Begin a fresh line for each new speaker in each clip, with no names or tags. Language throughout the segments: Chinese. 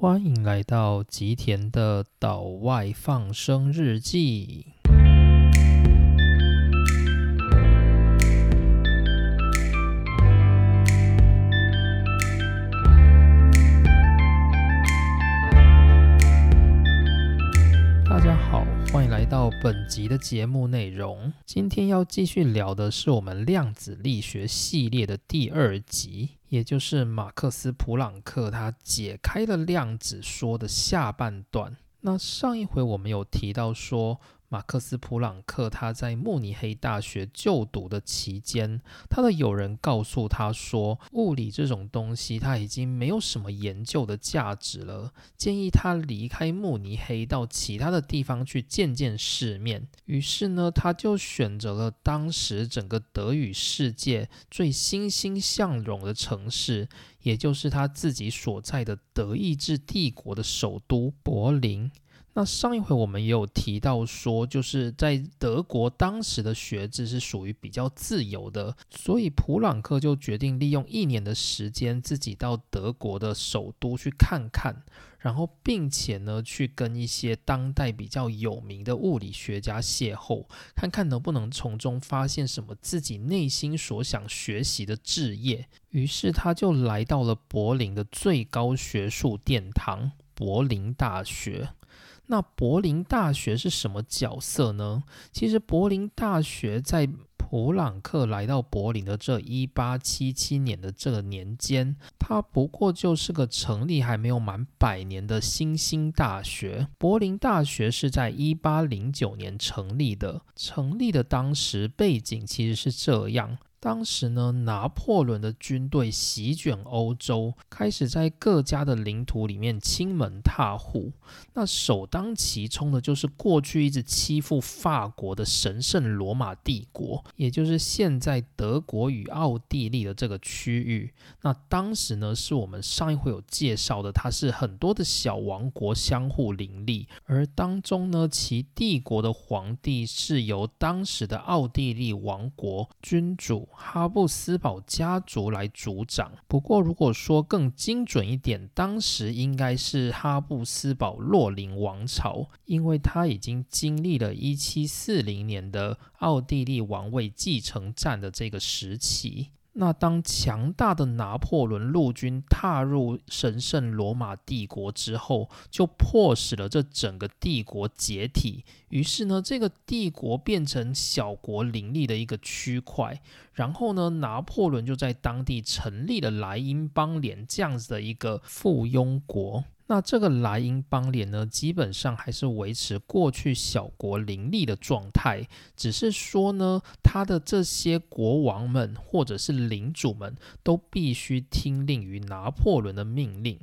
欢迎来到吉田的岛外放生日记。大家好，欢迎来到本集的节目内容。今天要继续聊的是我们量子力学系列的第二集，也就是马克思·普朗克他解开了量子说的下半段。那上一回我们有提到说。马克思·普朗克他在慕尼黑大学就读的期间，他的友人告诉他说，物理这种东西他已经没有什么研究的价值了，建议他离开慕尼黑，到其他的地方去见见世面。于是呢，他就选择了当时整个德语世界最欣欣向荣的城市，也就是他自己所在的德意志帝国的首都柏林。那上一回我们也有提到说，就是在德国当时的学制是属于比较自由的，所以普朗克就决定利用一年的时间，自己到德国的首都去看看，然后并且呢去跟一些当代比较有名的物理学家邂逅，看看能不能从中发现什么自己内心所想学习的志业。于是他就来到了柏林的最高学术殿堂——柏林大学。那柏林大学是什么角色呢？其实柏林大学在普朗克来到柏林的这一八七七年的这个年间，它不过就是个成立还没有满百年的新兴大学。柏林大学是在一八零九年成立的，成立的当时背景其实是这样。当时呢，拿破仑的军队席卷欧洲，开始在各家的领土里面亲门踏户。那首当其冲的就是过去一直欺负法国的神圣罗马帝国，也就是现在德国与奥地利的这个区域。那当时呢，是我们上一回有介绍的，它是很多的小王国相互林立，而当中呢，其帝国的皇帝是由当时的奥地利王国君主。哈布斯堡家族来主掌。不过，如果说更精准一点，当时应该是哈布斯堡洛林王朝，因为他已经经历了一七四零年的奥地利王位继承战的这个时期。那当强大的拿破仑陆军踏入神圣罗马帝国之后，就迫使了这整个帝国解体。于是呢，这个帝国变成小国林立的一个区块。然后呢，拿破仑就在当地成立了莱茵邦联这样子的一个附庸国。那这个莱茵邦联呢，基本上还是维持过去小国林立的状态，只是说呢，他的这些国王们或者是领主们都必须听令于拿破仑的命令。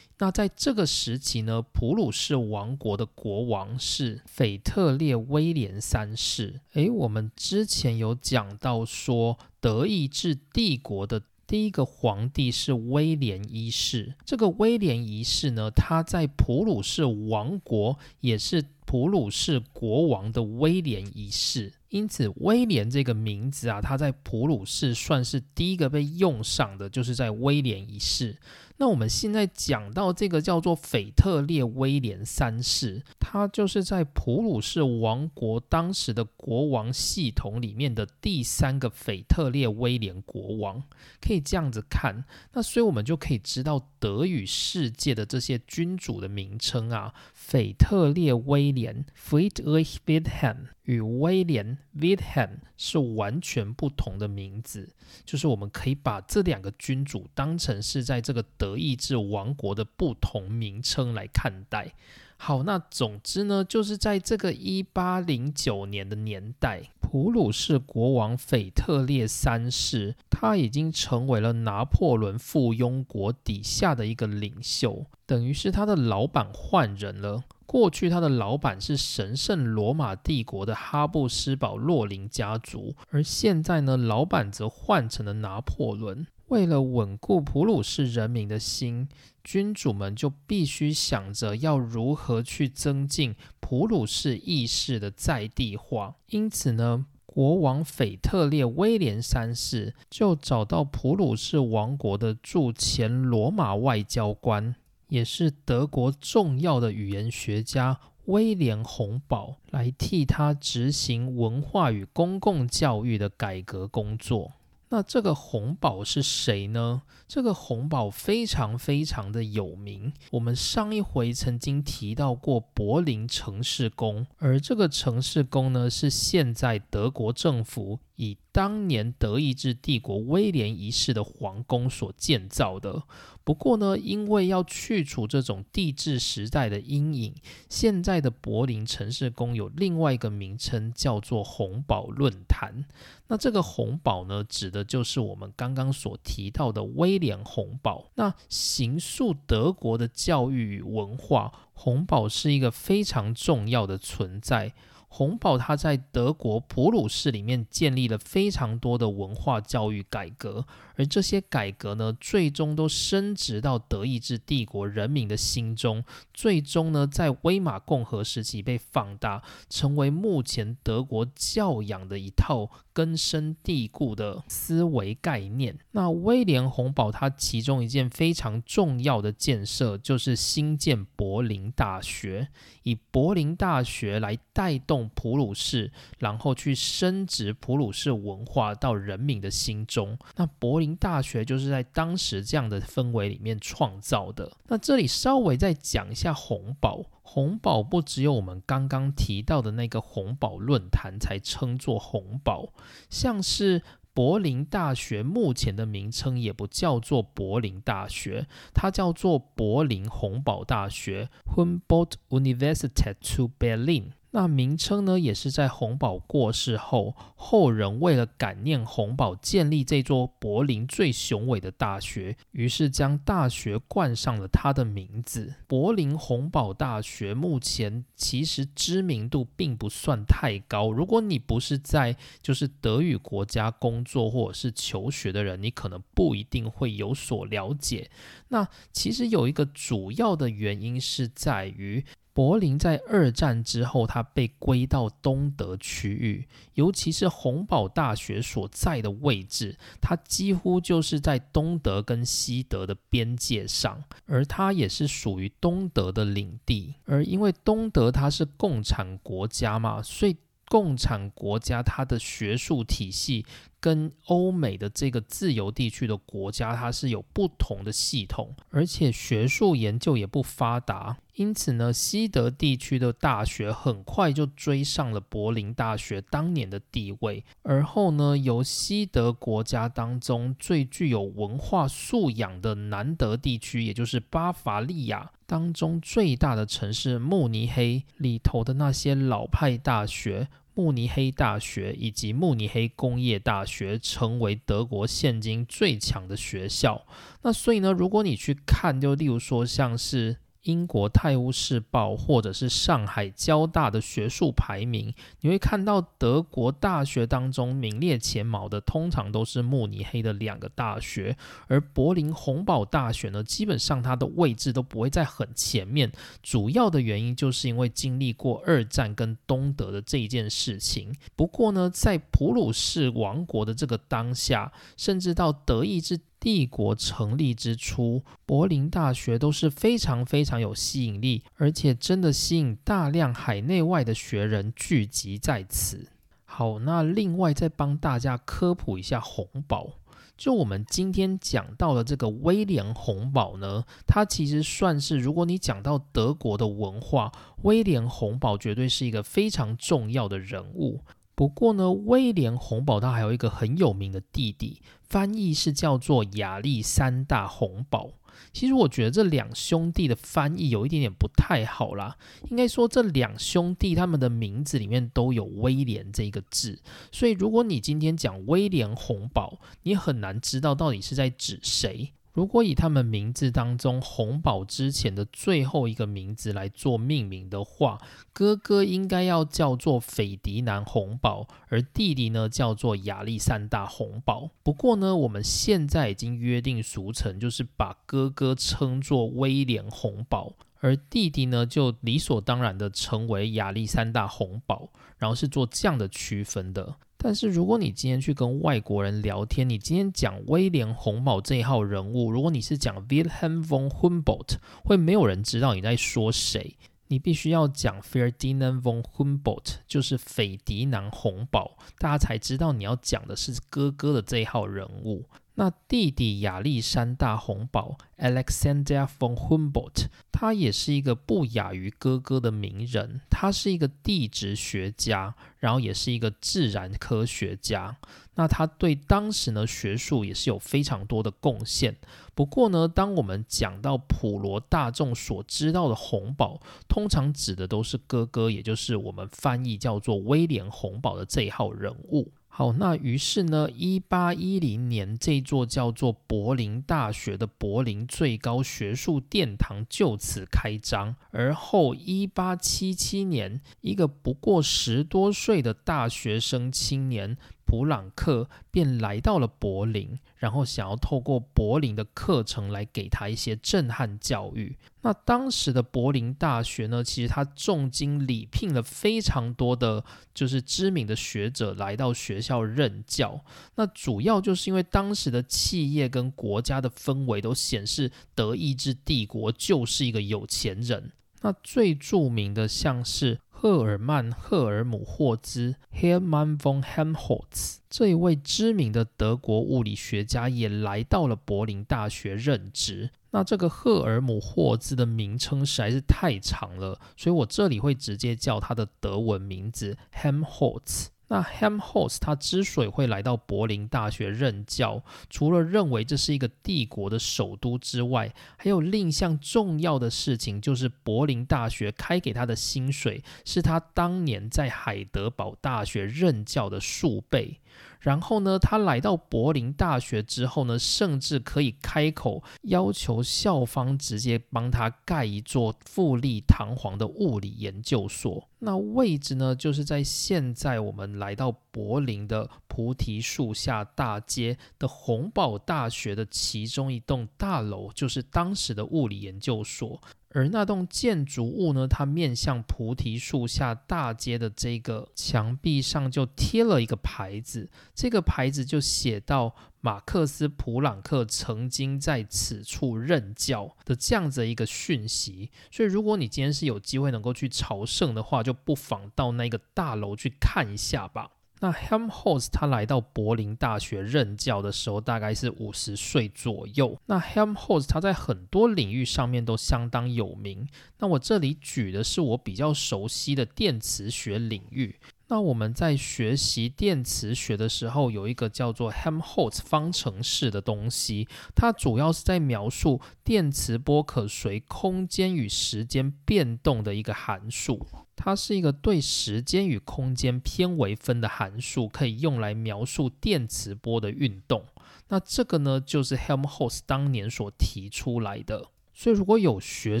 那在这个时期呢，普鲁士王国的国王是腓特烈威廉三世。诶，我们之前有讲到说，德意志帝国的。第一个皇帝是威廉一世，这个威廉一世呢，他在普鲁士王国也是普鲁士国王的威廉一世，因此威廉这个名字啊，他在普鲁士算是第一个被用上的，就是在威廉一世。那我们现在讲到这个叫做腓特烈威廉三世，他就是在普鲁士王国当时的国王系统里面的第三个腓特烈威廉国王，可以这样子看。那所以我们就可以知道德语世界的这些君主的名称啊，腓特烈威廉 （Friedrich Wilhelm）。与威廉 （Wilhelm） 是完全不同的名字，就是我们可以把这两个君主当成是在这个德意志王国的不同名称来看待。好，那总之呢，就是在这个一八零九年的年代，普鲁士国王腓特烈三世他已经成为了拿破仑附庸国底下的一个领袖，等于是他的老板换人了。过去他的老板是神圣罗马帝国的哈布斯堡洛林家族，而现在呢，老板则换成了拿破仑。为了稳固普鲁士人民的心，君主们就必须想着要如何去增进普鲁士意识的在地化。因此呢，国王腓特烈威廉三世就找到普鲁士王国的驻前罗马外交官。也是德国重要的语言学家威廉·洪堡来替他执行文化与公共教育的改革工作。那这个红堡是谁呢？这个红堡非常非常的有名。我们上一回曾经提到过柏林城市宫，而这个城市宫呢，是现在德国政府以当年德意志帝国威廉一世的皇宫所建造的。不过呢，因为要去除这种地质时代的阴影，现在的柏林城市宫有另外一个名称，叫做红堡论坛。那这个红堡呢，指的就是我们刚刚所提到的威廉红堡。那形塑德国的教育与文化，红堡是一个非常重要的存在。洪堡他在德国普鲁士里面建立了非常多的文化教育改革。而这些改革呢，最终都升值到德意志帝国人民的心中，最终呢，在威玛共和时期被放大，成为目前德国教养的一套根深蒂固的思维概念。那威廉洪堡他其中一件非常重要的建设，就是新建柏林大学，以柏林大学来带动普鲁士，然后去升值普鲁士文化到人民的心中。那柏林。大学就是在当时这样的氛围里面创造的。那这里稍微再讲一下红堡，红堡不只有我们刚刚提到的那个红堡论坛才称作红堡，像是柏林大学目前的名称也不叫做柏林大学，它叫做柏林红堡大学 （Humboldt Universität zu Berlin）。那名称呢，也是在洪堡过世后，后人为了感念洪堡建立这座柏林最雄伟的大学，于是将大学冠上了他的名字。柏林洪堡大学目前其实知名度并不算太高，如果你不是在就是德语国家工作或者是求学的人，你可能不一定会有所了解。那其实有一个主要的原因是在于。柏林在二战之后，它被归到东德区域，尤其是洪堡大学所在的位置，它几乎就是在东德跟西德的边界上，而它也是属于东德的领地。而因为东德它是共产国家嘛，所以共产国家它的学术体系。跟欧美的这个自由地区的国家，它是有不同的系统，而且学术研究也不发达，因此呢，西德地区的大学很快就追上了柏林大学当年的地位。而后呢，由西德国家当中最具有文化素养的南德地区，也就是巴伐利亚当中最大的城市慕尼黑里头的那些老派大学。慕尼黑大学以及慕尼黑工业大学成为德国现今最强的学校。那所以呢，如果你去看，就例如说像是。英国《泰晤士报》或者是上海交大的学术排名，你会看到德国大学当中名列前茅的，通常都是慕尼黑的两个大学，而柏林洪堡大学呢，基本上它的位置都不会在很前面。主要的原因就是因为经历过二战跟东德的这一件事情。不过呢，在普鲁士王国的这个当下，甚至到德意志。帝国成立之初，柏林大学都是非常非常有吸引力，而且真的吸引大量海内外的学人聚集在此。好，那另外再帮大家科普一下红堡，就我们今天讲到的这个威廉红堡呢，它其实算是如果你讲到德国的文化，威廉红堡绝对是一个非常重要的人物。不过呢，威廉洪堡他还有一个很有名的弟弟，翻译是叫做亚历山大洪堡。其实我觉得这两兄弟的翻译有一点点不太好啦。应该说这两兄弟他们的名字里面都有威廉这个字，所以如果你今天讲威廉洪堡，你很难知道到底是在指谁。如果以他们名字当中红宝之前的最后一个名字来做命名的话，哥哥应该要叫做斐迪南红宝，而弟弟呢叫做亚历山大红宝。不过呢，我们现在已经约定俗成，就是把哥哥称作威廉红宝，而弟弟呢就理所当然的成为亚历山大红宝，然后是做这样的区分的。但是如果你今天去跟外国人聊天，你今天讲威廉洪堡这一号人物，如果你是讲 Wilhelm von Humboldt，会没有人知道你在说谁。你必须要讲 Ferdinand von Humboldt，就是斐迪南洪堡，大家才知道你要讲的是哥哥的这一号人物。那弟弟亚历山大洪堡 （Alexander von Humboldt），他也是一个不亚于哥哥的名人。他是一个地质学家，然后也是一个自然科学家。那他对当时呢学术也是有非常多的贡献。不过呢，当我们讲到普罗大众所知道的洪堡，通常指的都是哥哥，也就是我们翻译叫做威廉洪堡的这一号人物。好，那于是呢，一八一零年，这座叫做柏林大学的柏林最高学术殿堂就此开张。而后，一八七七年，一个不过十多岁的大学生青年。普朗克便来到了柏林，然后想要透过柏林的课程来给他一些震撼教育。那当时的柏林大学呢，其实他重金礼聘了非常多的，就是知名的学者来到学校任教。那主要就是因为当时的企业跟国家的氛围都显示，德意志帝国就是一个有钱人。那最著名的像是。赫尔曼·赫尔姆霍兹 （Hermann von Helmholtz） 这一位知名的德国物理学家也来到了柏林大学任职。那这个赫尔姆霍兹的名称实在是太长了，所以我这里会直接叫他的德文名字 Helmholtz。那 Hamholtz 他之所以会来到柏林大学任教，除了认为这是一个帝国的首都之外，还有另一项重要的事情，就是柏林大学开给他的薪水是他当年在海德堡大学任教的数倍。然后呢，他来到柏林大学之后呢，甚至可以开口要求校方直接帮他盖一座富丽堂皇的物理研究所。那位置呢，就是在现在我们来到柏林的菩提树下大街的洪堡大学的其中一栋大楼，就是当时的物理研究所。而那栋建筑物呢，它面向菩提树下大街的这个墙壁上就贴了一个牌子，这个牌子就写到马克思·普朗克曾经在此处任教的这样子一个讯息。所以，如果你今天是有机会能够去朝圣的话，就不妨到那个大楼去看一下吧。那 Helmholtz 他来到柏林大学任教的时候，大概是五十岁左右。那 Helmholtz 他在很多领域上面都相当有名。那我这里举的是我比较熟悉的电磁学领域。那我们在学习电磁学的时候，有一个叫做 Helmholtz 方程式的东西，它主要是在描述电磁波可随空间与时间变动的一个函数。它是一个对时间与空间偏微分的函数，可以用来描述电磁波的运动。那这个呢，就是 Helmholtz 当年所提出来的。所以，如果有学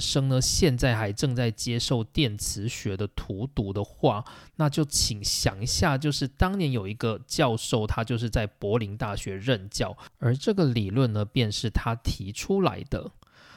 生呢，现在还正在接受电磁学的荼毒的话，那就请想一下，就是当年有一个教授，他就是在柏林大学任教，而这个理论呢，便是他提出来的。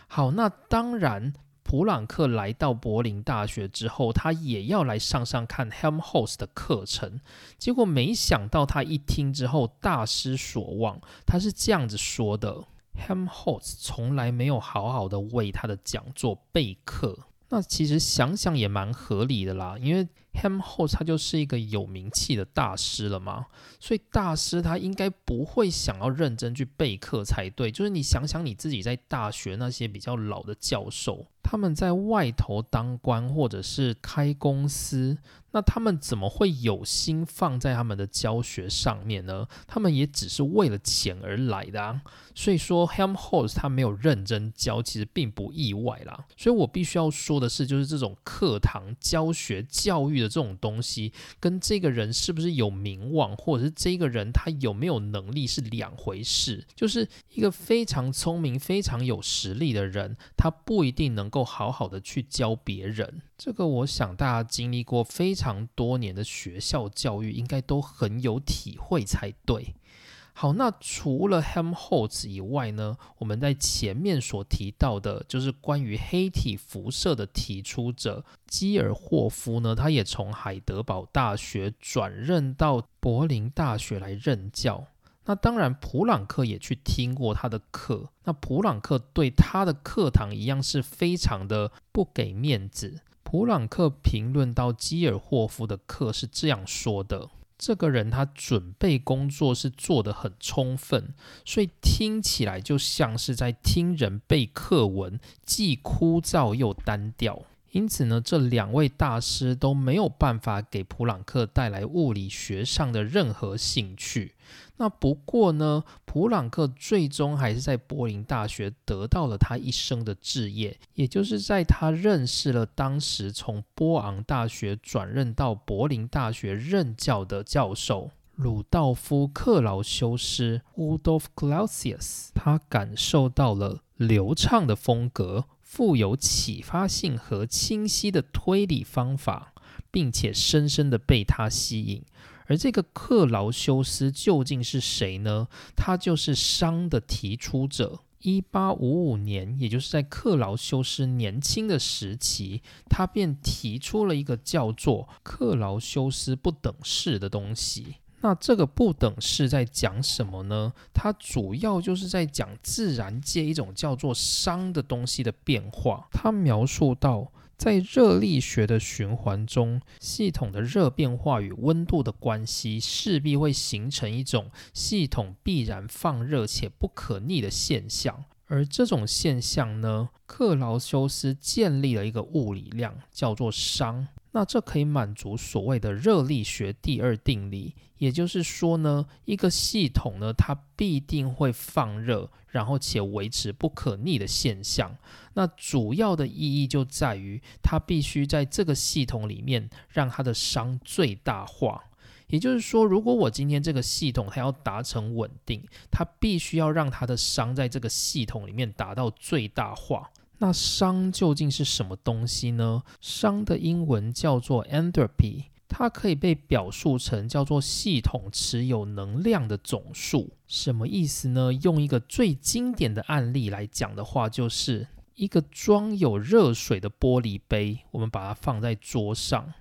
好，那当然。普朗克来到柏林大学之后，他也要来上上看 Helmholtz 的课程。结果没想到，他一听之后大失所望。他是这样子说的：Helmholtz 从来没有好好的为他的讲座备课。那其实想想也蛮合理的啦，因为 Helmholtz 他就是一个有名气的大师了嘛，所以大师他应该不会想要认真去备课才对。就是你想想你自己在大学那些比较老的教授。他们在外头当官或者是开公司，那他们怎么会有心放在他们的教学上面呢？他们也只是为了钱而来的啊。所以说，Helmholtz 他没有认真教，其实并不意外啦。所以我必须要说的是，就是这种课堂教学教育的这种东西，跟这个人是不是有名望，或者是这个人他有没有能力是两回事。就是一个非常聪明、非常有实力的人，他不一定能够。好好的去教别人，这个我想大家经历过非常多年的学校教育，应该都很有体会才对。好，那除了 Hemholtz 以外呢，我们在前面所提到的，就是关于黑体辐射的提出者基尔霍夫呢，他也从海德堡大学转任到柏林大学来任教。那当然，普朗克也去听过他的课。那普朗克对他的课堂一样是非常的不给面子。普朗克评论到基尔霍夫的课是这样说的：这个人他准备工作是做得很充分，所以听起来就像是在听人背课文，既枯燥又单调。因此呢，这两位大师都没有办法给普朗克带来物理学上的任何兴趣。那不过呢，普朗克最终还是在柏林大学得到了他一生的志业，也就是在他认识了当时从波昂大学转任到柏林大学任教的教授鲁道夫·克劳修斯 （Rudolf Clausius），他感受到了流畅的风格、富有启发性和清晰的推理方法，并且深深的被他吸引。而这个克劳修斯究竟是谁呢？他就是熵的提出者。一八五五年，也就是在克劳修斯年轻的时期，他便提出了一个叫做克劳修斯不等式的东西。那这个不等式在讲什么呢？它主要就是在讲自然界一种叫做熵的东西的变化。它描述到。在热力学的循环中，系统的热变化与温度的关系势必会形成一种系统必然放热且不可逆的现象。而这种现象呢，克劳修斯建立了一个物理量，叫做熵。那这可以满足所谓的热力学第二定理，也就是说呢，一个系统呢，它必定会放热，然后且维持不可逆的现象。那主要的意义就在于，它必须在这个系统里面让它的熵最大化。也就是说，如果我今天这个系统它要达成稳定，它必须要让它的熵在这个系统里面达到最大化。那熵究竟是什么东西呢？熵的英文叫做 entropy，它可以被表述成叫做系统持有能量的总数。什么意思呢？用一个最经典的案例来讲的话，就是一个装有热水的玻璃杯，我们把它放在桌上，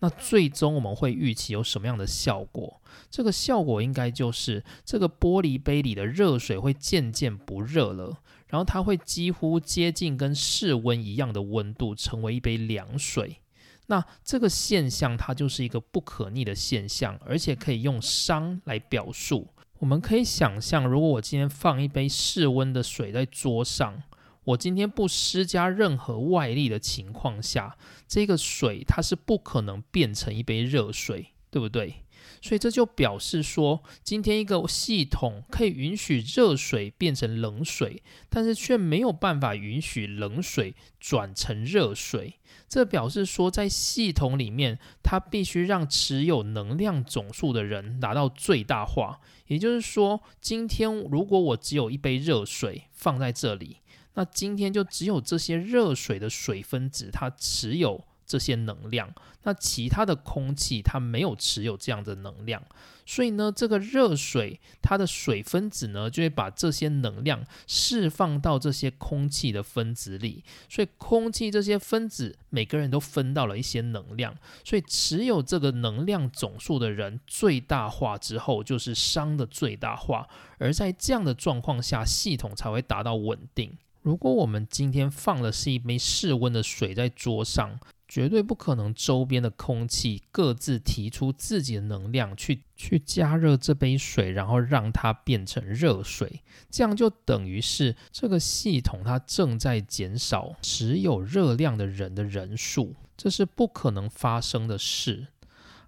那最终我们会预期有什么样的效果？这个效果应该就是这个玻璃杯里的热水会渐渐不热了。然后它会几乎接近跟室温一样的温度，成为一杯凉水。那这个现象它就是一个不可逆的现象，而且可以用熵来表述。我们可以想象，如果我今天放一杯室温的水在桌上，我今天不施加任何外力的情况下，这个水它是不可能变成一杯热水，对不对？所以这就表示说，今天一个系统可以允许热水变成冷水，但是却没有办法允许冷水转成热水。这表示说，在系统里面，它必须让持有能量总数的人达到最大化。也就是说，今天如果我只有一杯热水放在这里，那今天就只有这些热水的水分子它持有。这些能量，那其他的空气它没有持有这样的能量，所以呢，这个热水它的水分子呢就会把这些能量释放到这些空气的分子里，所以空气这些分子每个人都分到了一些能量，所以持有这个能量总数的人最大化之后就是熵的最大化，而在这样的状况下，系统才会达到稳定。如果我们今天放的是一杯室温的水在桌上，绝对不可能周边的空气各自提出自己的能量去去加热这杯水，然后让它变成热水，这样就等于是这个系统它正在减少持有热量的人的人数，这是不可能发生的事。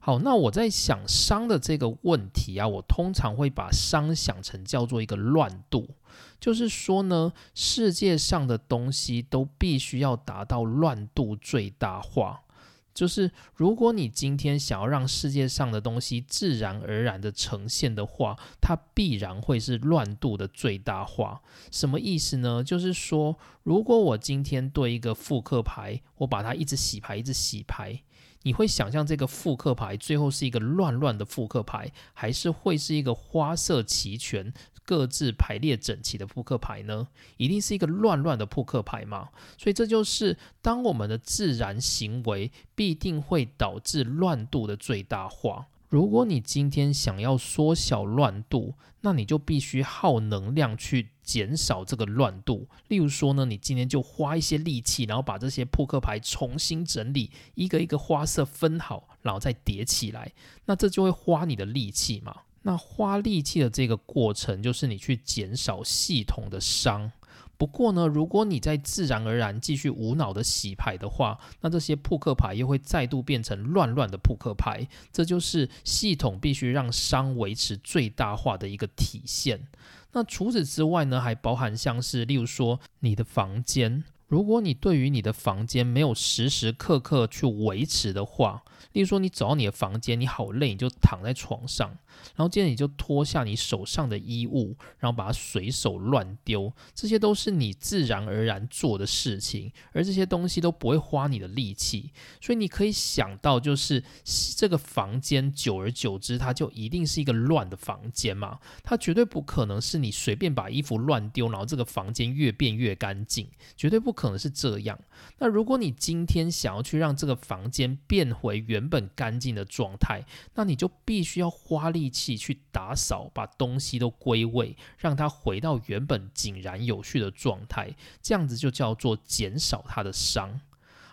好，那我在想熵的这个问题啊，我通常会把熵想成叫做一个乱度，就是说呢，世界上的东西都必须要达到乱度最大化。就是如果你今天想要让世界上的东西自然而然的呈现的话，它必然会是乱度的最大化。什么意思呢？就是说，如果我今天对一个复刻牌，我把它一直洗牌，一直洗牌。你会想象这个复刻牌最后是一个乱乱的复刻牌，还是会是一个花色齐全、各自排列整齐的复刻牌呢？一定是一个乱乱的扑克牌嘛？所以这就是当我们的自然行为必定会导致乱度的最大化。如果你今天想要缩小乱度，那你就必须耗能量去减少这个乱度。例如说呢，你今天就花一些力气，然后把这些扑克牌重新整理，一个一个花色分好，然后再叠起来，那这就会花你的力气嘛。那花力气的这个过程，就是你去减少系统的伤。不过呢，如果你在自然而然继续无脑的洗牌的话，那这些扑克牌又会再度变成乱乱的扑克牌。这就是系统必须让伤维持最大化的一个体现。那除此之外呢，还包含像是，例如说你的房间，如果你对于你的房间没有时时刻刻去维持的话，例如说你走到你的房间，你好累，你就躺在床上。然后接着你就脱下你手上的衣物，然后把它随手乱丢，这些都是你自然而然做的事情，而这些东西都不会花你的力气，所以你可以想到，就是这个房间久而久之，它就一定是一个乱的房间嘛，它绝对不可能是你随便把衣服乱丢，然后这个房间越变越干净，绝对不可能是这样。那如果你今天想要去让这个房间变回原本干净的状态，那你就必须要花力。气去打扫，把东西都归位，让它回到原本井然有序的状态，这样子就叫做减少它的伤。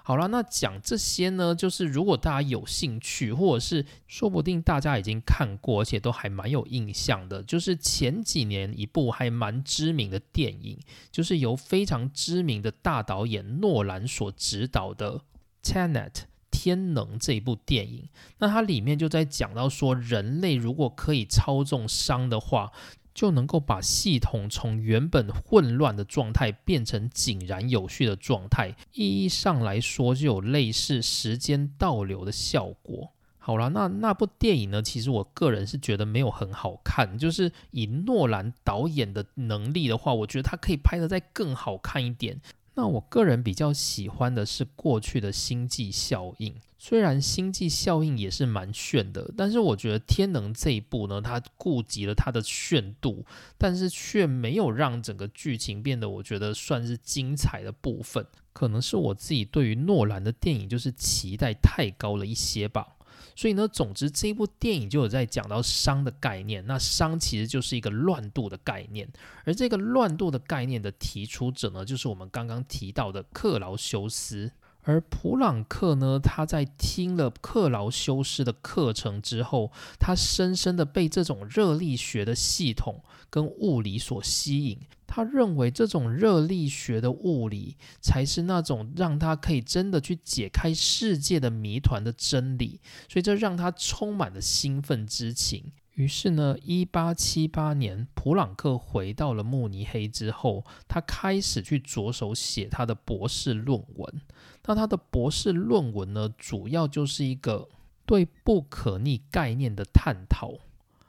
好了，那讲这些呢，就是如果大家有兴趣，或者是说不定大家已经看过，而且都还蛮有印象的，就是前几年一部还蛮知名的电影，就是由非常知名的大导演诺兰所执导的《Tenet》。天能这一部电影，那它里面就在讲到说，人类如果可以操纵伤的话，就能够把系统从原本混乱的状态变成井然有序的状态。意义上来说，就有类似时间倒流的效果。好了，那那部电影呢？其实我个人是觉得没有很好看。就是以诺兰导演的能力的话，我觉得他可以拍得再更好看一点。那我个人比较喜欢的是过去的星际效应，虽然星际效应也是蛮炫的，但是我觉得天能这一部呢，它顾及了它的炫度，但是却没有让整个剧情变得我觉得算是精彩的部分，可能是我自己对于诺兰的电影就是期待太高了一些吧。所以呢，总之这一部电影就有在讲到熵的概念。那熵其实就是一个乱度的概念，而这个乱度的概念的提出者呢，就是我们刚刚提到的克劳修斯。而普朗克呢，他在听了克劳修斯的课程之后，他深深的被这种热力学的系统跟物理所吸引。他认为这种热力学的物理才是那种让他可以真的去解开世界的谜团的真理，所以这让他充满了兴奋之情。于是呢，一八七八年，普朗克回到了慕尼黑之后，他开始去着手写他的博士论文。那他的博士论文呢，主要就是一个对不可逆概念的探讨。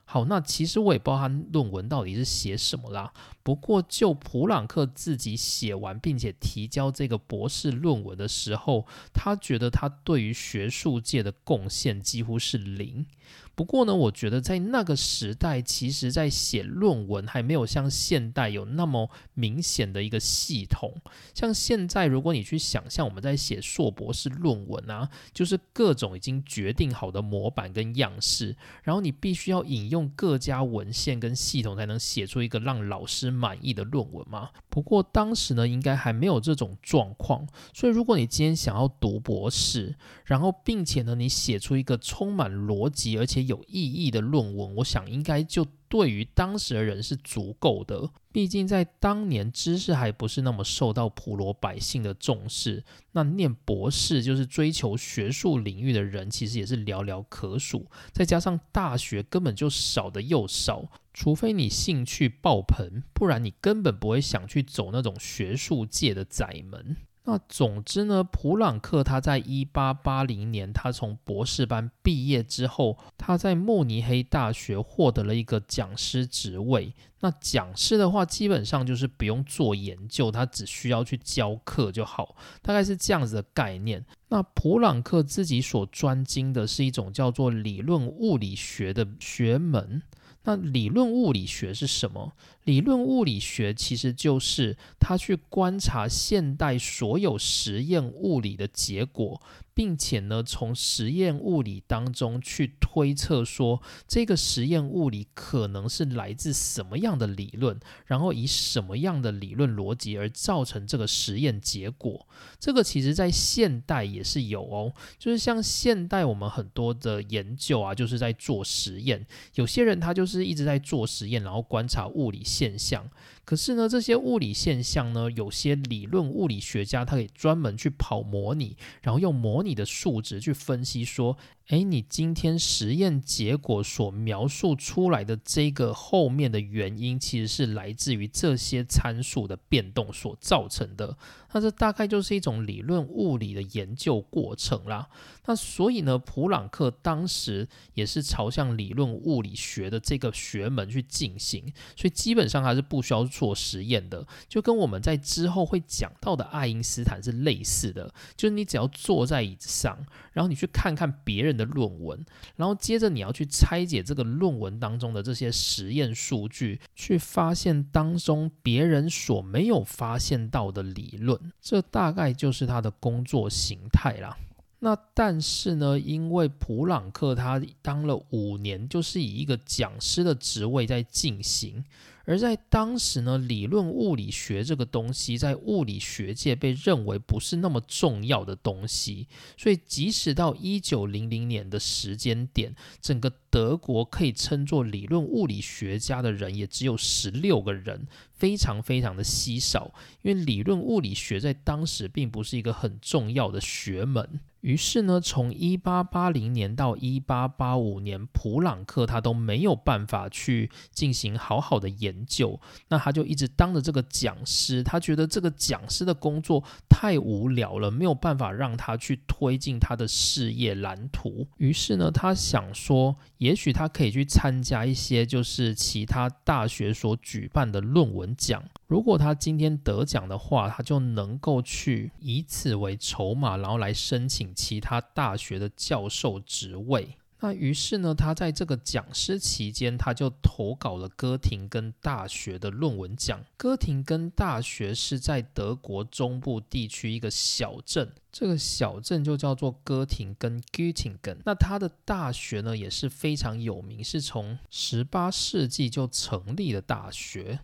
好，那其实我也不知道他论文到底是写什么啦。不过，就普朗克自己写完并且提交这个博士论文的时候，他觉得他对于学术界的贡献几乎是零。不过呢，我觉得在那个时代，其实在写论文还没有像现代有那么明显的一个系统。像现在，如果你去想象我们在写硕博士论文啊，就是各种已经决定好的模板跟样式，然后你必须要引用各家文献跟系统，才能写出一个让老师满意的论文嘛。不过当时呢，应该还没有这种状况。所以，如果你今天想要读博士，然后并且呢，你写出一个充满逻辑而且有意义的论文，我想应该就对于当时的人是足够的。毕竟在当年，知识还不是那么受到普罗百姓的重视。那念博士就是追求学术领域的人，其实也是寥寥可数。再加上大学根本就少的又少，除非你兴趣爆棚，不然你根本不会想去走那种学术界的窄门。那总之呢，普朗克他在一八八零年，他从博士班毕业之后，他在慕尼黑大学获得了一个讲师职位。那讲师的话，基本上就是不用做研究，他只需要去教课就好，大概是这样子的概念。那普朗克自己所专精的是一种叫做理论物理学的学门。那理论物理学是什么？理论物理学其实就是他去观察现代所有实验物理的结果。并且呢，从实验物理当中去推测说，这个实验物理可能是来自什么样的理论，然后以什么样的理论逻辑而造成这个实验结果。这个其实在现代也是有哦，就是像现代我们很多的研究啊，就是在做实验。有些人他就是一直在做实验，然后观察物理现象。可是呢，这些物理现象呢，有些理论物理学家他可以专门去跑模拟，然后用模拟的数值去分析说。哎，你今天实验结果所描述出来的这个后面的原因，其实是来自于这些参数的变动所造成的。那这大概就是一种理论物理的研究过程啦。那所以呢，普朗克当时也是朝向理论物理学的这个学门去进行，所以基本上它是不需要做实验的，就跟我们在之后会讲到的爱因斯坦是类似的，就是你只要坐在椅子上，然后你去看看别人。的论文，然后接着你要去拆解这个论文当中的这些实验数据，去发现当中别人所没有发现到的理论，这大概就是他的工作形态啦。那但是呢，因为普朗克他当了五年，就是以一个讲师的职位在进行。而在当时呢，理论物理学这个东西在物理学界被认为不是那么重要的东西，所以即使到一九零零年的时间点，整个德国可以称作理论物理学家的人也只有十六个人，非常非常的稀少，因为理论物理学在当时并不是一个很重要的学门。于是呢，从一八八零年到一八八五年，普朗克他都没有办法去进行好好的研究，那他就一直当着这个讲师，他觉得这个讲师的工作太无聊了，没有办法让他去推进他的事业蓝图。于是呢，他想说，也许他可以去参加一些就是其他大学所举办的论文奖。如果他今天得奖的话，他就能够去以此为筹码，然后来申请其他大学的教授职位。那于是呢，他在这个讲师期间，他就投稿了哥廷根大学的论文奖。哥廷根大学是在德国中部地区一个小镇，这个小镇就叫做哥廷根 （Göttingen）。那它的大学呢也是非常有名，是从十八世纪就成立的大学。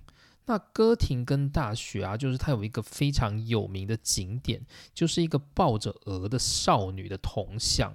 那哥廷根大学啊，就是它有一个非常有名的景点，就是一个抱着鹅的少女的铜像。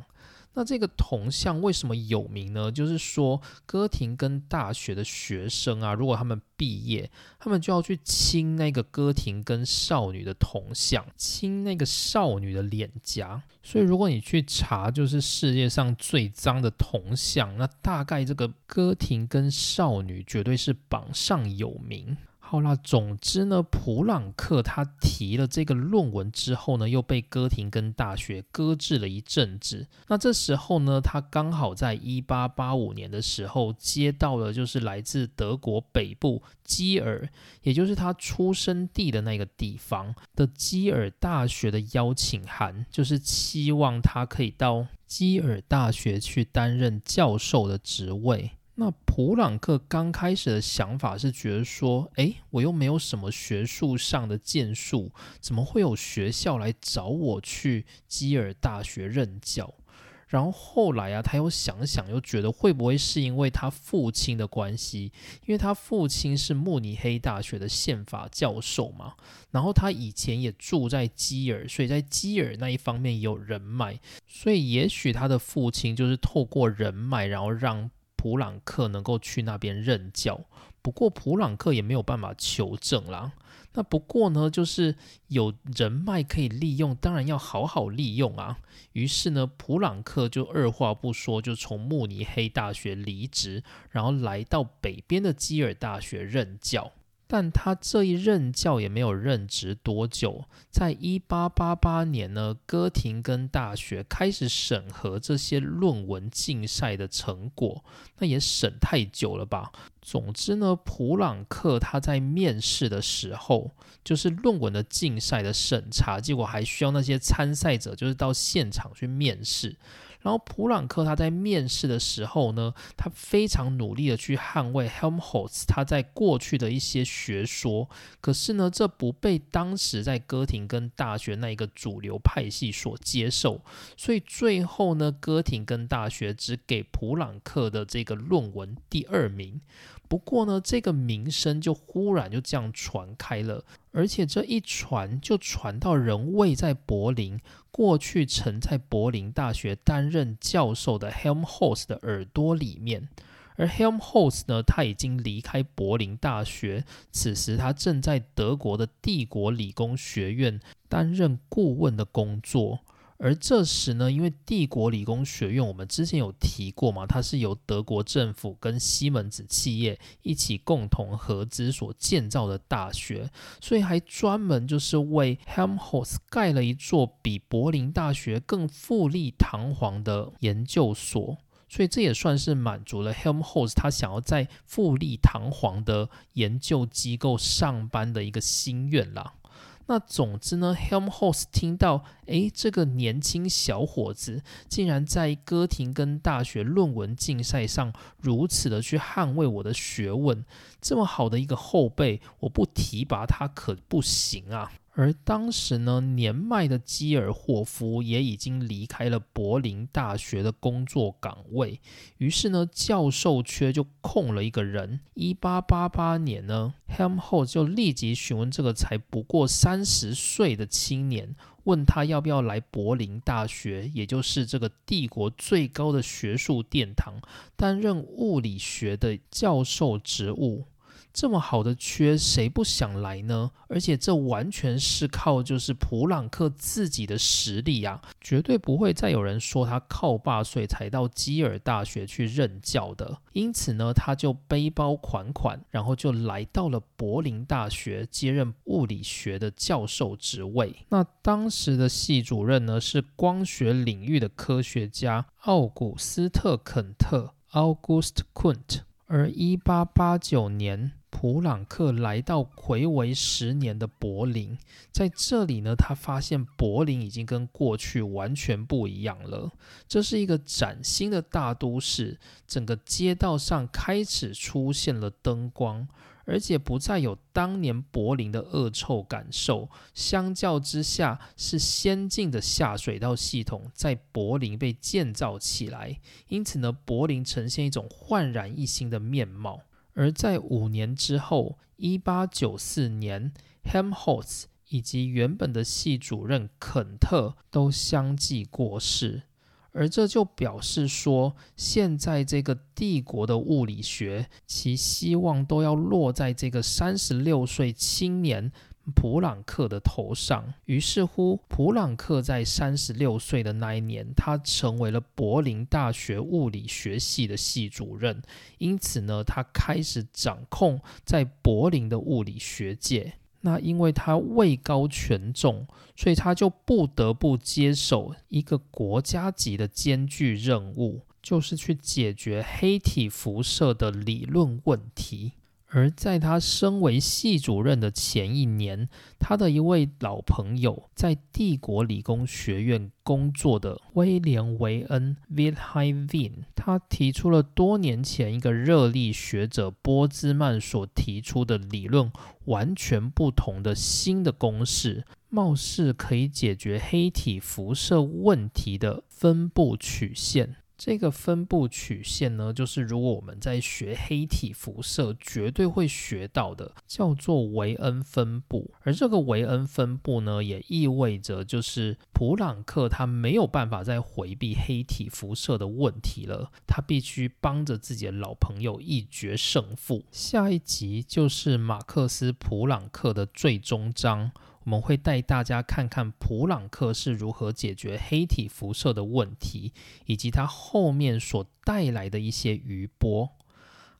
那这个铜像为什么有名呢？就是说，哥廷根大学的学生啊，如果他们毕业，他们就要去亲那个哥廷根少女的铜像，亲那个少女的脸颊。所以，如果你去查，就是世界上最脏的铜像，那大概这个哥廷根少女绝对是榜上有名。好啦，总之呢，普朗克他提了这个论文之后呢，又被哥廷根大学搁置了一阵子。那这时候呢，他刚好在一八八五年的时候接到了就是来自德国北部基尔，也就是他出生地的那个地方的基尔大学的邀请函，就是期望他可以到基尔大学去担任教授的职位。那普朗克刚开始的想法是觉得说，诶，我又没有什么学术上的建树，怎么会有学校来找我去基尔大学任教？然后后来啊，他又想想，又觉得会不会是因为他父亲的关系？因为他父亲是慕尼黑大学的宪法教授嘛，然后他以前也住在基尔，所以在基尔那一方面有人脉，所以也许他的父亲就是透过人脉，然后让。普朗克能够去那边任教，不过普朗克也没有办法求证啦。那不过呢，就是有人脉可以利用，当然要好好利用啊。于是呢，普朗克就二话不说，就从慕尼黑大学离职，然后来到北边的基尔大学任教。但他这一任教也没有任职多久，在一八八八年呢，哥廷根大学开始审核这些论文竞赛的成果，那也审太久了吧？总之呢，普朗克他在面试的时候，就是论文的竞赛的审查，结果还需要那些参赛者就是到现场去面试。然后普朗克他在面试的时候呢，他非常努力的去捍卫 Helmholtz 他在过去的一些学说，可是呢，这不被当时在哥廷根大学那一个主流派系所接受，所以最后呢，哥廷根大学只给普朗克的这个论文第二名。不过呢，这个名声就忽然就这样传开了，而且这一传就传到人位在柏林，过去曾在柏林大学担任教授的 Helmholtz 的耳朵里面。而 Helmholtz 呢，他已经离开柏林大学，此时他正在德国的帝国理工学院担任顾问的工作。而这时呢，因为帝国理工学院，我们之前有提过嘛，它是由德国政府跟西门子企业一起共同合资所建造的大学，所以还专门就是为 Helmholtz 盖了一座比柏林大学更富丽堂皇的研究所，所以这也算是满足了 Helmholtz 他想要在富丽堂皇的研究机构上班的一个心愿啦。那总之呢，Helmholtz 听到，诶，这个年轻小伙子竟然在哥廷根大学论文竞赛上如此的去捍卫我的学问，这么好的一个后辈，我不提拔他可不行啊。而当时呢，年迈的基尔霍夫也已经离开了柏林大学的工作岗位，于是呢，教授缺就空了一个人。一八八八年呢，Helmholtz 就立即询问这个才不过三十岁的青年，问他要不要来柏林大学，也就是这个帝国最高的学术殿堂，担任物理学的教授职务。这么好的缺，谁不想来呢？而且这完全是靠就是普朗克自己的实力啊，绝对不会再有人说他靠爸税才到基尔大学去任教的。因此呢，他就背包款款，然后就来到了柏林大学接任物理学的教授职位。那当时的系主任呢，是光学领域的科学家奥古斯特·肯特 （August Kunt）。而一八八九年。普朗克来到魁违十年的柏林，在这里呢，他发现柏林已经跟过去完全不一样了。这是一个崭新的大都市，整个街道上开始出现了灯光，而且不再有当年柏林的恶臭感受。相较之下，是先进的下水道系统在柏林被建造起来，因此呢，柏林呈现一种焕然一新的面貌。而在五年之后，一八九四年，Helmholtz 以及原本的系主任肯特都相继过世，而这就表示说，现在这个帝国的物理学，其希望都要落在这个三十六岁青年。普朗克的头上。于是乎，普朗克在三十六岁的那一年，他成为了柏林大学物理学系的系主任。因此呢，他开始掌控在柏林的物理学界。那因为他位高权重，所以他就不得不接手一个国家级的艰巨任务，就是去解决黑体辐射的理论问题。而在他升为系主任的前一年，他的一位老朋友，在帝国理工学院工作的威廉·维恩 （Wilhelm Wien），他提出了多年前一个热力学者波兹曼所提出的理论完全不同的新的公式，貌似可以解决黑体辐射问题的分布曲线。这个分布曲线呢，就是如果我们在学黑体辐射，绝对会学到的，叫做维恩分布。而这个维恩分布呢，也意味着就是普朗克他没有办法再回避黑体辐射的问题了，他必须帮着自己的老朋友一决胜负。下一集就是马克思·普朗克的最终章。我们会带大家看看普朗克是如何解决黑体辐射的问题，以及它后面所带来的一些余波。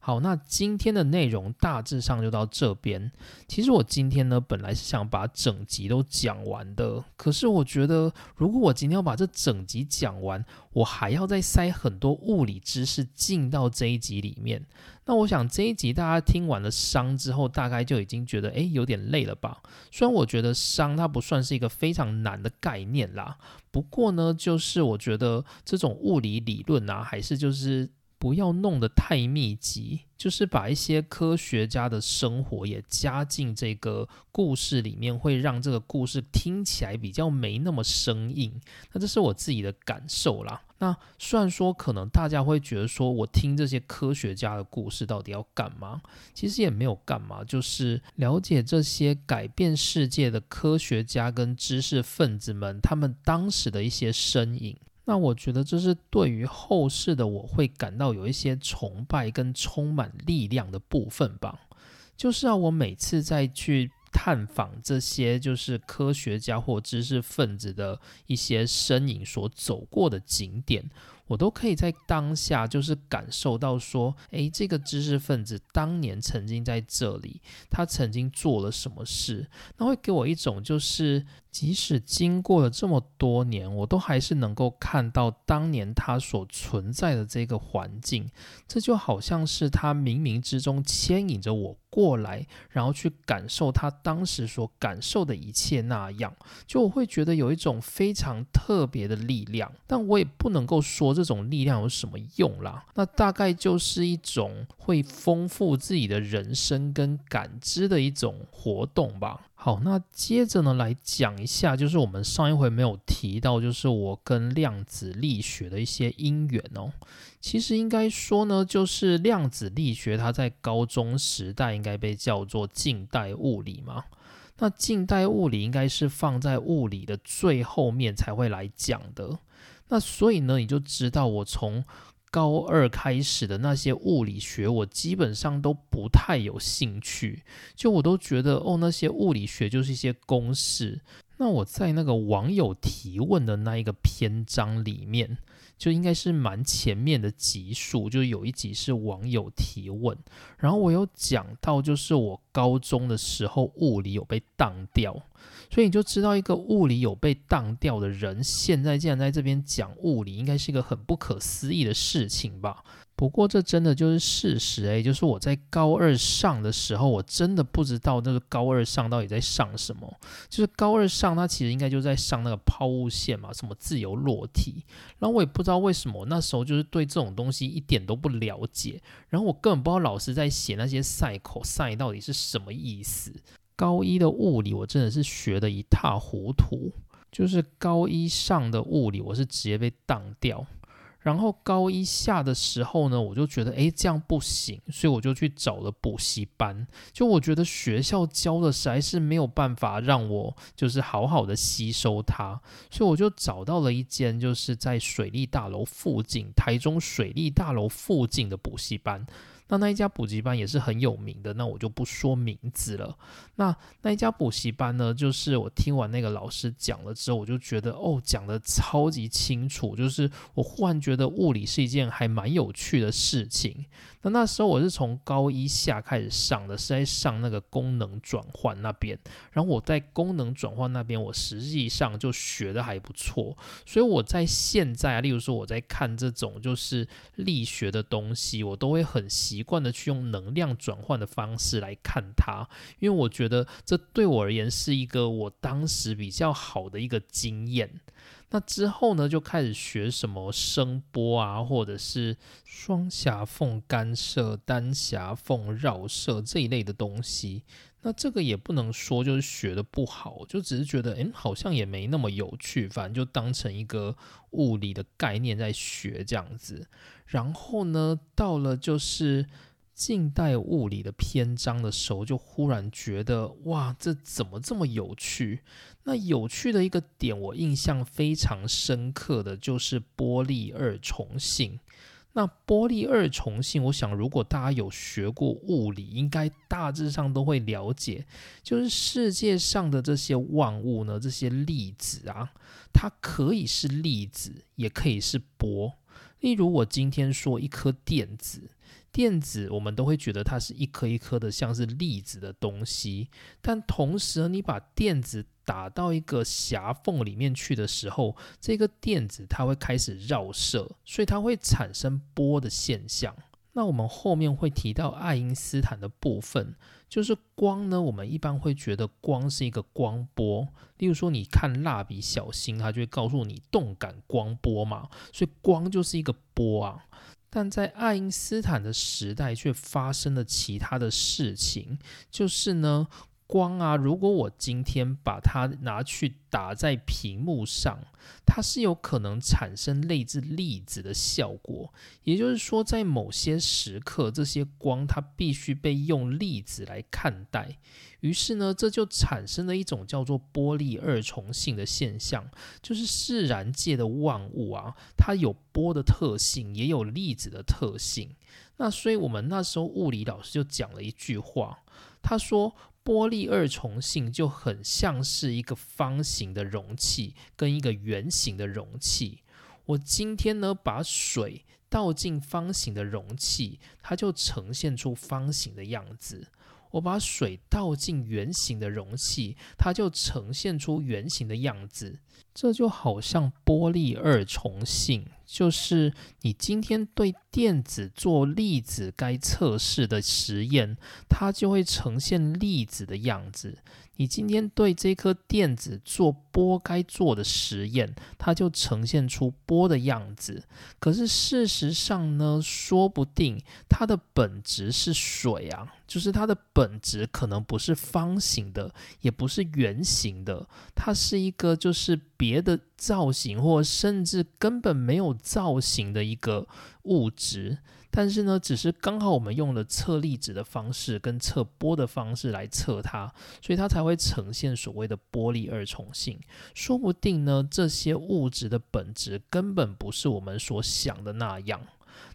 好，那今天的内容大致上就到这边。其实我今天呢，本来是想把整集都讲完的，可是我觉得，如果我今天要把这整集讲完，我还要再塞很多物理知识进到这一集里面。那我想这一集大家听完了熵之后，大概就已经觉得，诶有点累了吧？虽然我觉得熵它不算是一个非常难的概念啦，不过呢，就是我觉得这种物理理论啊，还是就是。不要弄得太密集，就是把一些科学家的生活也加进这个故事里面，会让这个故事听起来比较没那么生硬。那这是我自己的感受啦。那虽然说可能大家会觉得说我听这些科学家的故事到底要干嘛？其实也没有干嘛，就是了解这些改变世界的科学家跟知识分子们他们当时的一些身影。那我觉得这是对于后世的我会感到有一些崇拜跟充满力量的部分吧。就是啊，我每次再去探访这些就是科学家或知识分子的一些身影所走过的景点。我都可以在当下就是感受到说，诶，这个知识分子当年曾经在这里，他曾经做了什么事，那会给我一种就是，即使经过了这么多年，我都还是能够看到当年他所存在的这个环境，这就好像是他冥冥之中牵引着我过来，然后去感受他当时所感受的一切那样，就我会觉得有一种非常特别的力量，但我也不能够说。这种力量有什么用啦？那大概就是一种会丰富自己的人生跟感知的一种活动吧。好，那接着呢来讲一下，就是我们上一回没有提到，就是我跟量子力学的一些因缘哦。其实应该说呢，就是量子力学它在高中时代应该被叫做近代物理嘛。那近代物理应该是放在物理的最后面才会来讲的。那所以呢，你就知道我从高二开始的那些物理学，我基本上都不太有兴趣。就我都觉得，哦，那些物理学就是一些公式。那我在那个网友提问的那一个篇章里面。就应该是蛮前面的集数，就有一集是网友提问，然后我有讲到，就是我高中的时候物理有被当掉，所以你就知道一个物理有被当掉的人，现在竟然在这边讲物理，应该是一个很不可思议的事情吧。不过这真的就是事实诶，就是我在高二上的时候，我真的不知道那个高二上到底在上什么。就是高二上，它其实应该就在上那个抛物线嘛，什么自由落体。然后我也不知道为什么那时候就是对这种东西一点都不了解。然后我根本不知道老师在写那些赛口赛到底是什么意思。高一的物理我真的是学的一塌糊涂，就是高一上的物理我是直接被当掉。然后高一下的时候呢，我就觉得诶这样不行，所以我就去找了补习班。就我觉得学校教的实在是没有办法让我就是好好的吸收它，所以我就找到了一间就是在水利大楼附近，台中水利大楼附近的补习班。那那一家补习班也是很有名的，那我就不说名字了。那那一家补习班呢，就是我听完那个老师讲了之后，我就觉得哦，讲的超级清楚，就是我忽然觉得物理是一件还蛮有趣的事情。那那时候我是从高一下开始上的，是在上那个功能转换那边。然后我在功能转换那边，我实际上就学的还不错。所以我在现在，例如说我在看这种就是力学的东西，我都会很习惯的去用能量转换的方式来看它，因为我觉得这对我而言是一个我当时比较好的一个经验。那之后呢，就开始学什么声波啊，或者是双狭缝干涉、单狭缝绕射这一类的东西。那这个也不能说就是学的不好，就只是觉得，诶，好像也没那么有趣，反正就当成一个物理的概念在学这样子。然后呢，到了就是。近代物理的篇章的时候，就忽然觉得哇，这怎么这么有趣？那有趣的一个点，我印象非常深刻的就是波粒二重性。那波粒二重性，我想如果大家有学过物理，应该大致上都会了解，就是世界上的这些万物呢，这些粒子啊，它可以是粒子，也可以是波。例如我今天说一颗电子。电子我们都会觉得它是一颗一颗的，像是粒子的东西。但同时，你把电子打到一个狭缝里面去的时候，这个电子它会开始绕射，所以它会产生波的现象。那我们后面会提到爱因斯坦的部分，就是光呢，我们一般会觉得光是一个光波。例如说，你看蜡笔小新，它就会告诉你动感光波嘛，所以光就是一个波啊。但在爱因斯坦的时代，却发生了其他的事情，就是呢。光啊，如果我今天把它拿去打在屏幕上，它是有可能产生类似粒子的效果。也就是说，在某些时刻，这些光它必须被用粒子来看待。于是呢，这就产生了一种叫做波粒二重性的现象，就是自然界的万物啊，它有波的特性，也有粒子的特性。那所以，我们那时候物理老师就讲了一句话，他说。波粒二重性就很像是一个方形的容器跟一个圆形的容器。我今天呢把水倒进方形的容器，它就呈现出方形的样子。我把水倒进圆形的容器，它就呈现出圆形的样子。这就好像玻璃二重性。就是你今天对电子做粒子该测试的实验，它就会呈现粒子的样子。你今天对这颗电子做波该做的实验，它就呈现出波的样子。可是事实上呢，说不定它的本质是水啊，就是它的本质可能不是方形的，也不是圆形的，它是一个就是别的造型，或甚至根本没有造型的一个物质。但是呢，只是刚好我们用了测粒子的方式跟测波的方式来测它，所以它才会呈现所谓的波粒二重性。说不定呢，这些物质的本质根本不是我们所想的那样。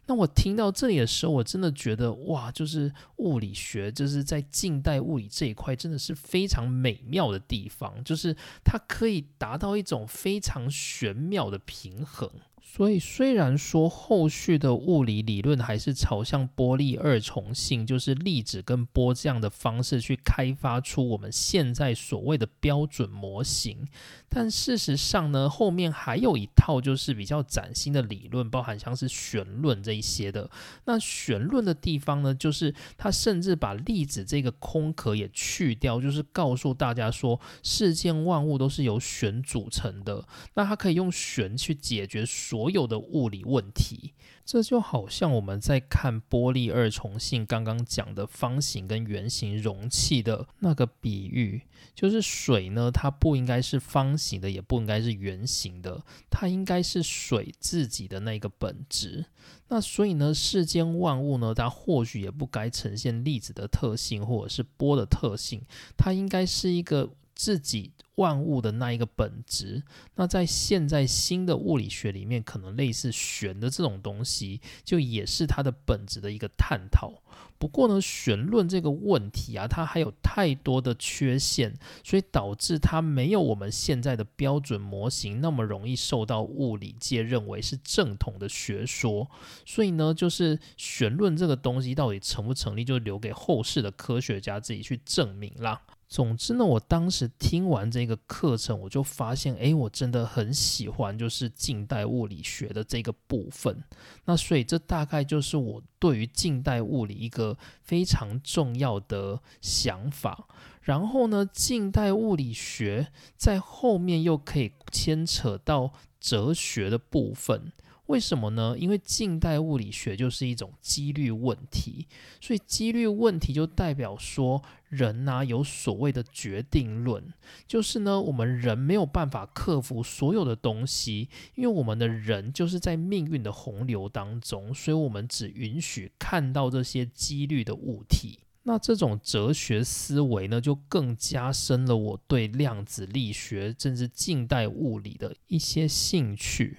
那我听到这里的时候，我真的觉得哇，就是物理学，就是在近代物理这一块，真的是非常美妙的地方，就是它可以达到一种非常玄妙的平衡。所以，虽然说后续的物理理论还是朝向波粒二重性，就是粒子跟波这样的方式去开发出我们现在所谓的标准模型，但事实上呢，后面还有一套就是比较崭新的理论，包含像是弦论这一些的。那弦论的地方呢，就是它甚至把粒子这个空壳也去掉，就是告诉大家说，世间万物都是由弦组成的。那它可以用弦去解决所所有的物理问题，这就好像我们在看波粒二重性刚刚讲的方形跟圆形容器的那个比喻，就是水呢，它不应该是方形的，也不应该是圆形的，它应该是水自己的那个本质。那所以呢，世间万物呢，它或许也不该呈现粒子的特性或者是波的特性，它应该是一个。自己万物的那一个本质，那在现在新的物理学里面，可能类似弦的这种东西，就也是它的本质的一个探讨。不过呢，弦论这个问题啊，它还有太多的缺陷，所以导致它没有我们现在的标准模型那么容易受到物理界认为是正统的学说。所以呢，就是弦论这个东西到底成不成立，就留给后世的科学家自己去证明啦。总之呢，我当时听完这个课程，我就发现，哎，我真的很喜欢，就是近代物理学的这个部分。那所以这大概就是我对于近代物理一个非常重要的想法。然后呢，近代物理学在后面又可以牵扯到哲学的部分。为什么呢？因为近代物理学就是一种几率问题，所以几率问题就代表说人呐有所谓的决定论，就是呢我们人没有办法克服所有的东西，因为我们的人就是在命运的洪流当中，所以我们只允许看到这些几率的物体。那这种哲学思维呢，就更加深了我对量子力学甚至近代物理的一些兴趣。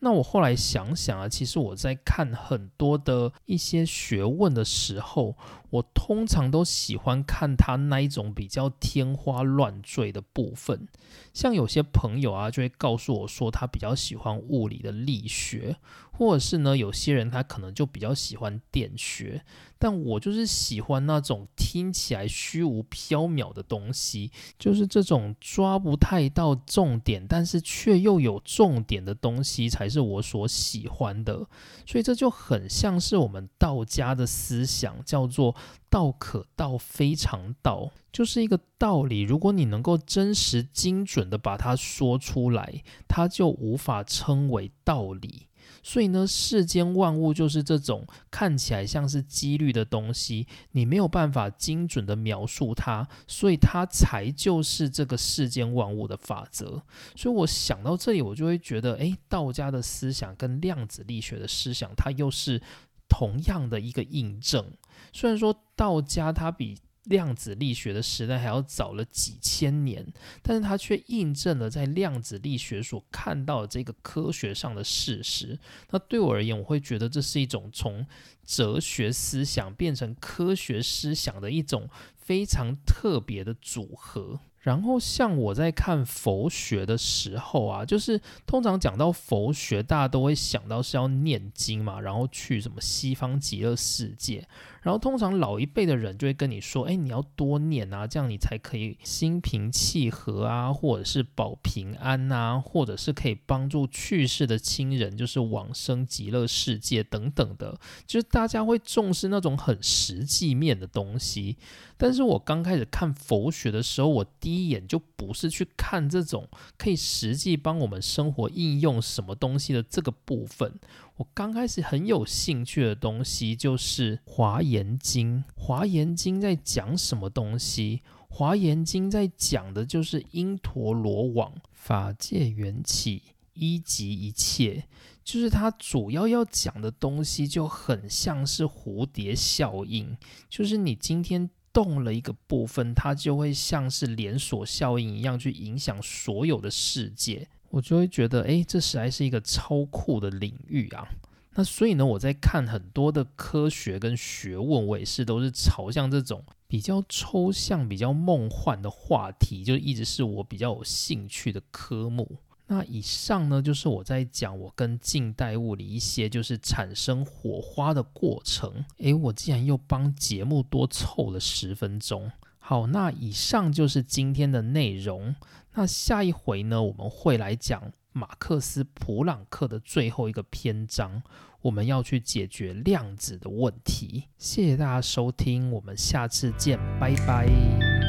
那我后来想想啊，其实我在看很多的一些学问的时候，我通常都喜欢看他那一种比较天花乱坠的部分。像有些朋友啊，就会告诉我说，他比较喜欢物理的力学，或者是呢，有些人他可能就比较喜欢电学。但我就是喜欢那种听起来虚无缥缈的东西，就是这种抓不太到重点，但是却又有重点的东西，才是我所喜欢的。所以这就很像是我们道家的思想，叫做“道可道，非常道”，就是一个道理。如果你能够真实精准的把它说出来，它就无法称为道理。所以呢，世间万物就是这种看起来像是几率的东西，你没有办法精准的描述它，所以它才就是这个世间万物的法则。所以我想到这里，我就会觉得，诶，道家的思想跟量子力学的思想，它又是同样的一个印证。虽然说道家它比量子力学的时代还要早了几千年，但是它却印证了在量子力学所看到的这个科学上的事实。那对我而言，我会觉得这是一种从哲学思想变成科学思想的一种非常特别的组合。然后像我在看佛学的时候啊，就是通常讲到佛学，大家都会想到是要念经嘛，然后去什么西方极乐世界。然后通常老一辈的人就会跟你说，哎，你要多念啊，这样你才可以心平气和啊，或者是保平安啊，或者是可以帮助去世的亲人，就是往生极乐世界等等的。就是大家会重视那种很实际面的东西。但是我刚开始看佛学的时候，我第一眼就不是去看这种可以实际帮我们生活应用什么东西的这个部分。我刚开始很有兴趣的东西就是《华严经》。《华严经》在讲什么东西？《华严经》在讲的就是因陀罗网、法界缘起、一即一切，就是它主要要讲的东西就很像是蝴蝶效应，就是你今天动了一个部分，它就会像是连锁效应一样去影响所有的世界。我就会觉得，哎，这实在是一个超酷的领域啊！那所以呢，我在看很多的科学跟学问，我也是都是朝向这种比较抽象、比较梦幻的话题，就一直是我比较有兴趣的科目。那以上呢，就是我在讲我跟近代物理一些就是产生火花的过程。诶，我竟然又帮节目多凑了十分钟。好，那以上就是今天的内容。那下一回呢，我们会来讲马克思·普朗克的最后一个篇章，我们要去解决量子的问题。谢谢大家收听，我们下次见，拜拜。